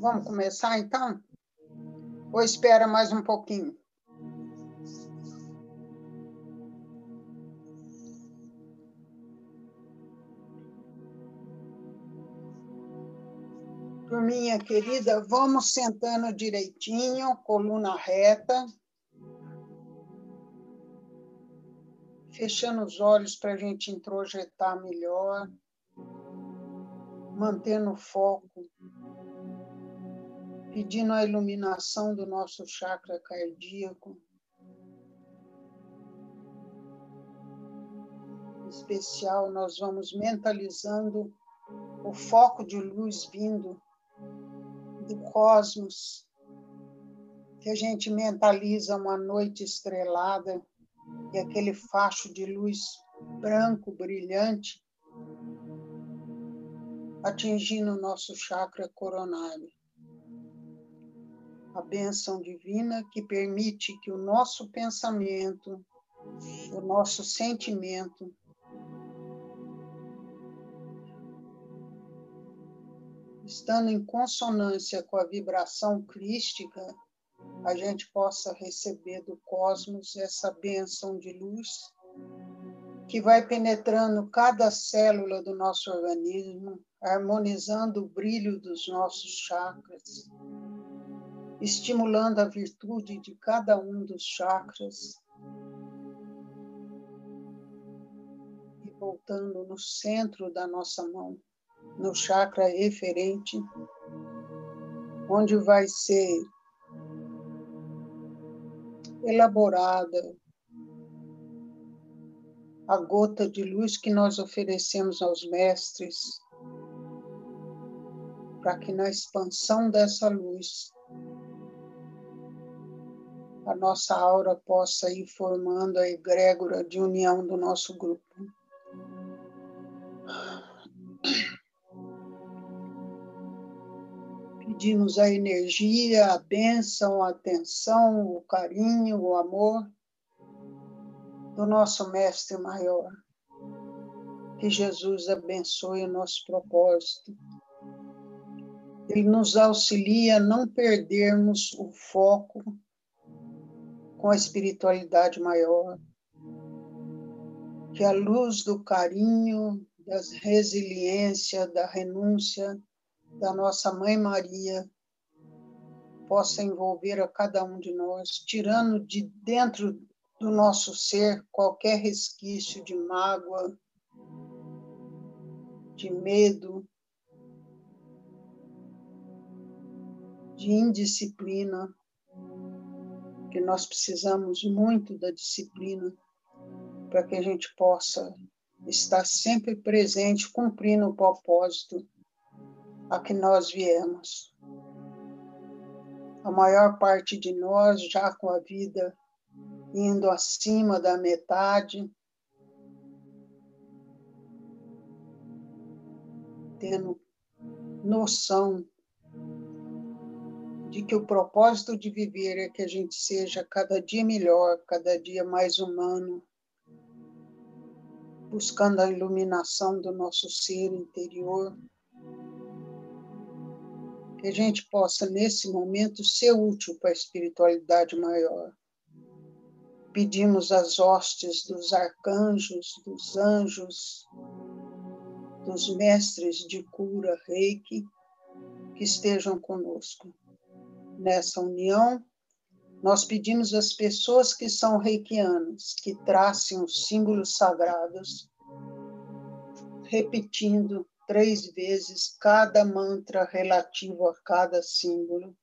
Vamos começar então? Ou espera mais um pouquinho? Turminha querida, vamos sentando direitinho, coluna reta. Fechando os olhos para a gente introjetar melhor. Mantendo o foco pedindo a iluminação do nosso chakra cardíaco. Em especial, nós vamos mentalizando o foco de luz vindo do cosmos, que a gente mentaliza uma noite estrelada e aquele facho de luz branco, brilhante, atingindo o nosso chakra coronário a benção divina que permite que o nosso pensamento, o nosso sentimento, estando em consonância com a vibração crística, a gente possa receber do cosmos essa bênção de luz que vai penetrando cada célula do nosso organismo, harmonizando o brilho dos nossos chakras, estimulando a virtude de cada um dos chakras e voltando no centro da nossa mão, no chakra referente, onde vai ser elaborada a gota de luz que nós oferecemos aos mestres, para que na expansão dessa luz a nossa aura possa ir formando a egrégora de união do nosso grupo. Pedimos a energia, a bênção, a atenção, o carinho, o amor do nosso Mestre Maior. Que Jesus abençoe o nosso propósito. Ele nos auxilia a não perdermos o foco com a espiritualidade maior. Que a luz do carinho, da resiliência, da renúncia da nossa Mãe Maria possa envolver a cada um de nós, tirando de dentro do nosso ser qualquer resquício de mágoa, de medo, de indisciplina, que nós precisamos muito da disciplina para que a gente possa estar sempre presente, cumprindo o propósito a que nós viemos. A maior parte de nós já com a vida indo acima da metade, tendo noção de que o propósito de viver é que a gente seja cada dia melhor, cada dia mais humano, buscando a iluminação do nosso ser interior. Que a gente possa, nesse momento, ser útil para a espiritualidade maior. Pedimos as hostes dos arcanjos, dos anjos, dos mestres de cura, reiki, que estejam conosco nessa união, nós pedimos às pessoas que são reikianas que tracem os símbolos sagrados, repetindo três vezes cada mantra relativo a cada símbolo.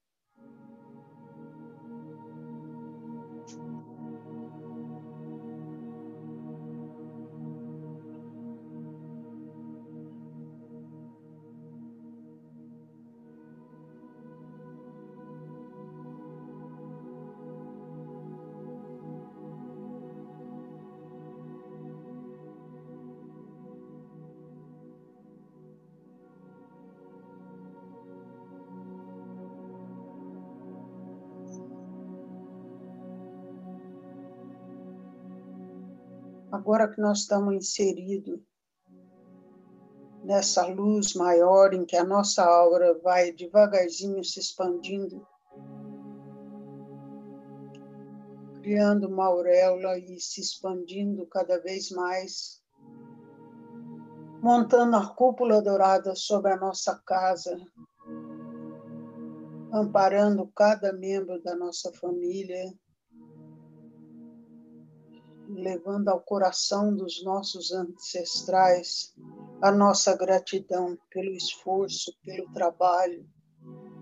Agora que nós estamos inseridos nessa luz maior em que a nossa aura vai devagarzinho se expandindo, criando uma auréola e se expandindo cada vez mais, montando a cúpula dourada sobre a nossa casa, amparando cada membro da nossa família, levando ao coração dos nossos ancestrais a nossa gratidão pelo esforço, pelo trabalho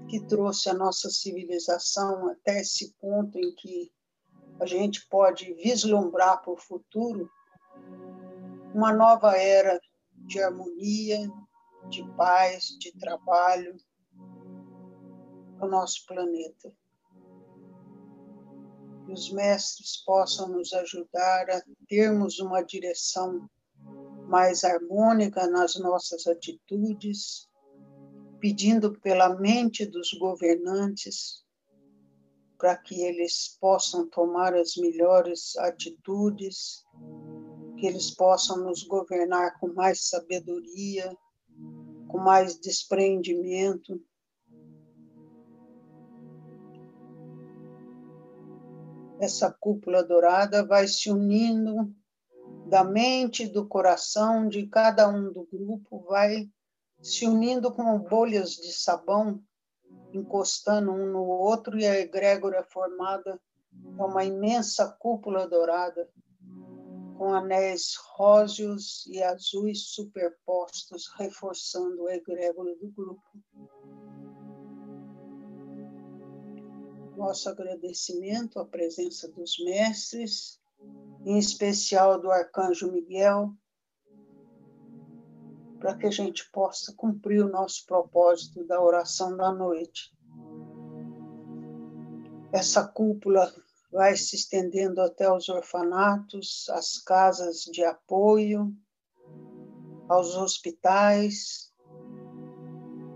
que trouxe a nossa civilização até esse ponto em que a gente pode vislumbrar para o futuro uma nova era de harmonia, de paz, de trabalho para o nosso planeta. Que os mestres possam nos ajudar a termos uma direção mais harmônica nas nossas atitudes, pedindo pela mente dos governantes para que eles possam tomar as melhores atitudes, que eles possam nos governar com mais sabedoria, com mais desprendimento. Essa cúpula dourada vai se unindo da mente, do coração de cada um do grupo, vai se unindo como bolhas de sabão, encostando um no outro, e a egrégora formada é uma imensa cúpula dourada, com anéis róseos e azuis superpostos, reforçando a egrégora do grupo. Nosso agradecimento à presença dos mestres em especial do Arcanjo Miguel, para que a gente possa cumprir o nosso propósito da oração da noite. Essa cúpula vai se estendendo até os orfanatos, as casas de apoio, aos hospitais,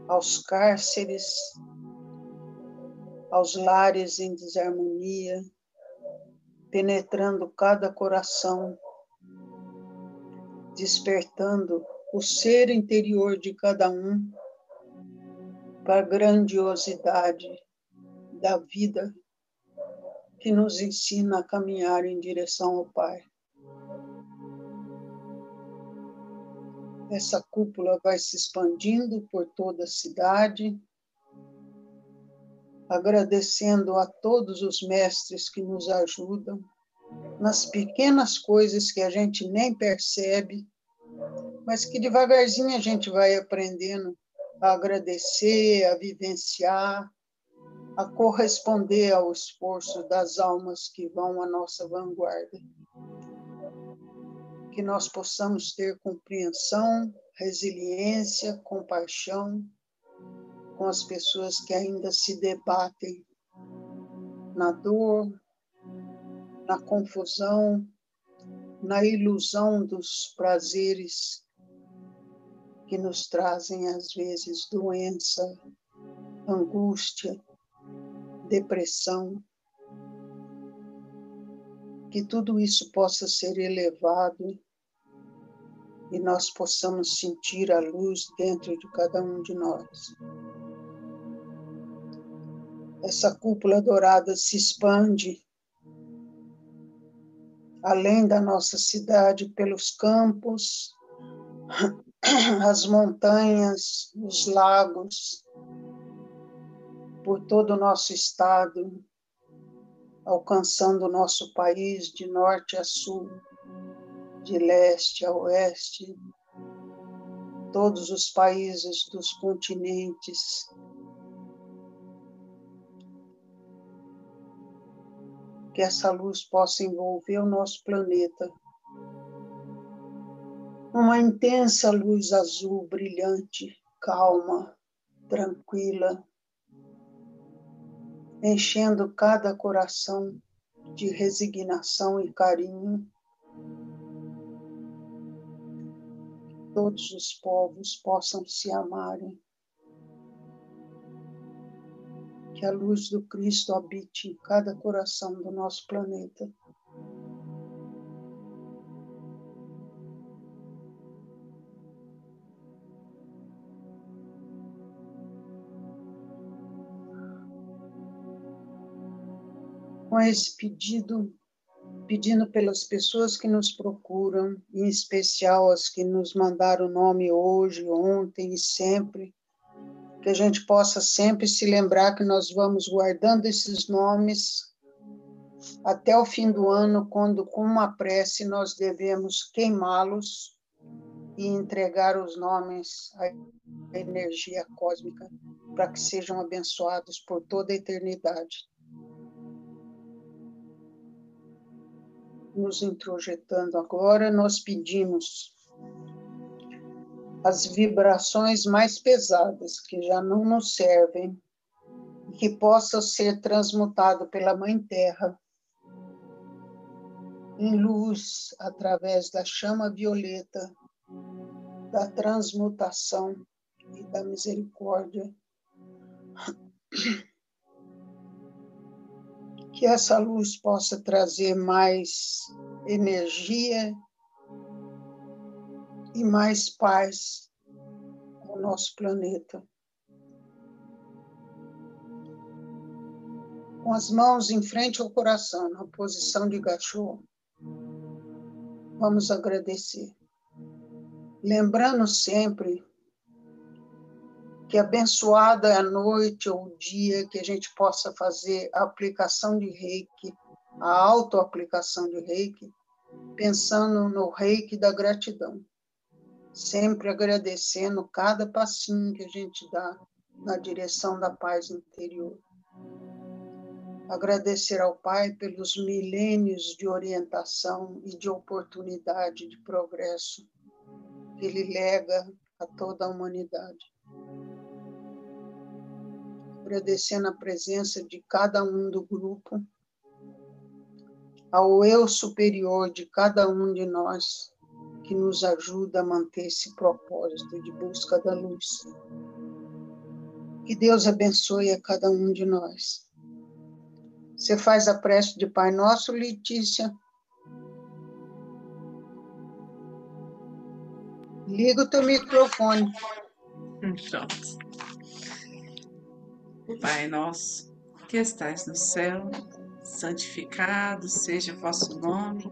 aos cárceres, aos lares em desarmonia, penetrando cada coração, despertando o ser interior de cada um para a grandiosidade da vida que nos ensina a caminhar em direção ao Pai. Essa cúpula vai se expandindo por toda a cidade, agradecendo a todos os mestres que nos ajudam nas pequenas coisas que a gente nem percebe, mas que devagarzinho a gente vai aprendendo a agradecer, a vivenciar, a corresponder ao esforço das almas que vão à nossa vanguarda. Que nós possamos ter compreensão, resiliência, compaixão, com as pessoas que ainda se debatem na dor, na confusão, na ilusão dos prazeres que nos trazem, às vezes, doença, angústia, depressão. Que tudo isso possa ser elevado e nós possamos sentir a luz dentro de cada um de nós essa cúpula dourada se expande além da nossa cidade, pelos campos, as montanhas, os lagos, por todo o nosso estado, alcançando o nosso país de norte a sul, de leste a oeste, todos os países dos continentes, que essa luz possa envolver o nosso planeta. Uma intensa luz azul brilhante, calma, tranquila, enchendo cada coração de resignação e carinho. Todos os povos possam se amarem que a luz do Cristo habite em cada coração do nosso planeta. Com esse pedido, pedindo pelas pessoas que nos procuram, em especial as que nos mandaram o nome hoje, ontem e sempre, que a gente possa sempre se lembrar que nós vamos guardando esses nomes até o fim do ano, quando com uma prece nós devemos queimá-los e entregar os nomes à energia cósmica para que sejam abençoados por toda a eternidade. Nos introjetando agora, nós pedimos as vibrações mais pesadas que já não nos servem, que possam ser transmutado pela Mãe Terra em luz através da chama violeta, da transmutação e da misericórdia. Que essa luz possa trazer mais energia e mais paz ao nosso planeta. Com as mãos em frente ao coração, na posição de gachô, vamos agradecer. Lembrando sempre que abençoada é a noite ou o dia que a gente possa fazer a aplicação de reiki, a autoaplicação de reiki, pensando no reiki da gratidão sempre agradecendo cada passinho que a gente dá na direção da paz interior. Agradecer ao Pai pelos milênios de orientação e de oportunidade de progresso que Ele lega a toda a humanidade. Agradecendo a presença de cada um do grupo, ao eu superior de cada um de nós, que nos ajuda a manter esse propósito de busca da luz. Que Deus abençoe a cada um de nós. Você faz a prece de Pai Nosso, Letícia? Liga o teu microfone. Pronto. Pai nosso, que estais no céu, santificado seja o vosso nome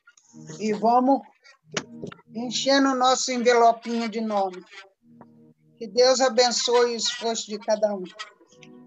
E vamos enchendo o nosso envelopinho de nome. Que Deus abençoe o esforço de cada um.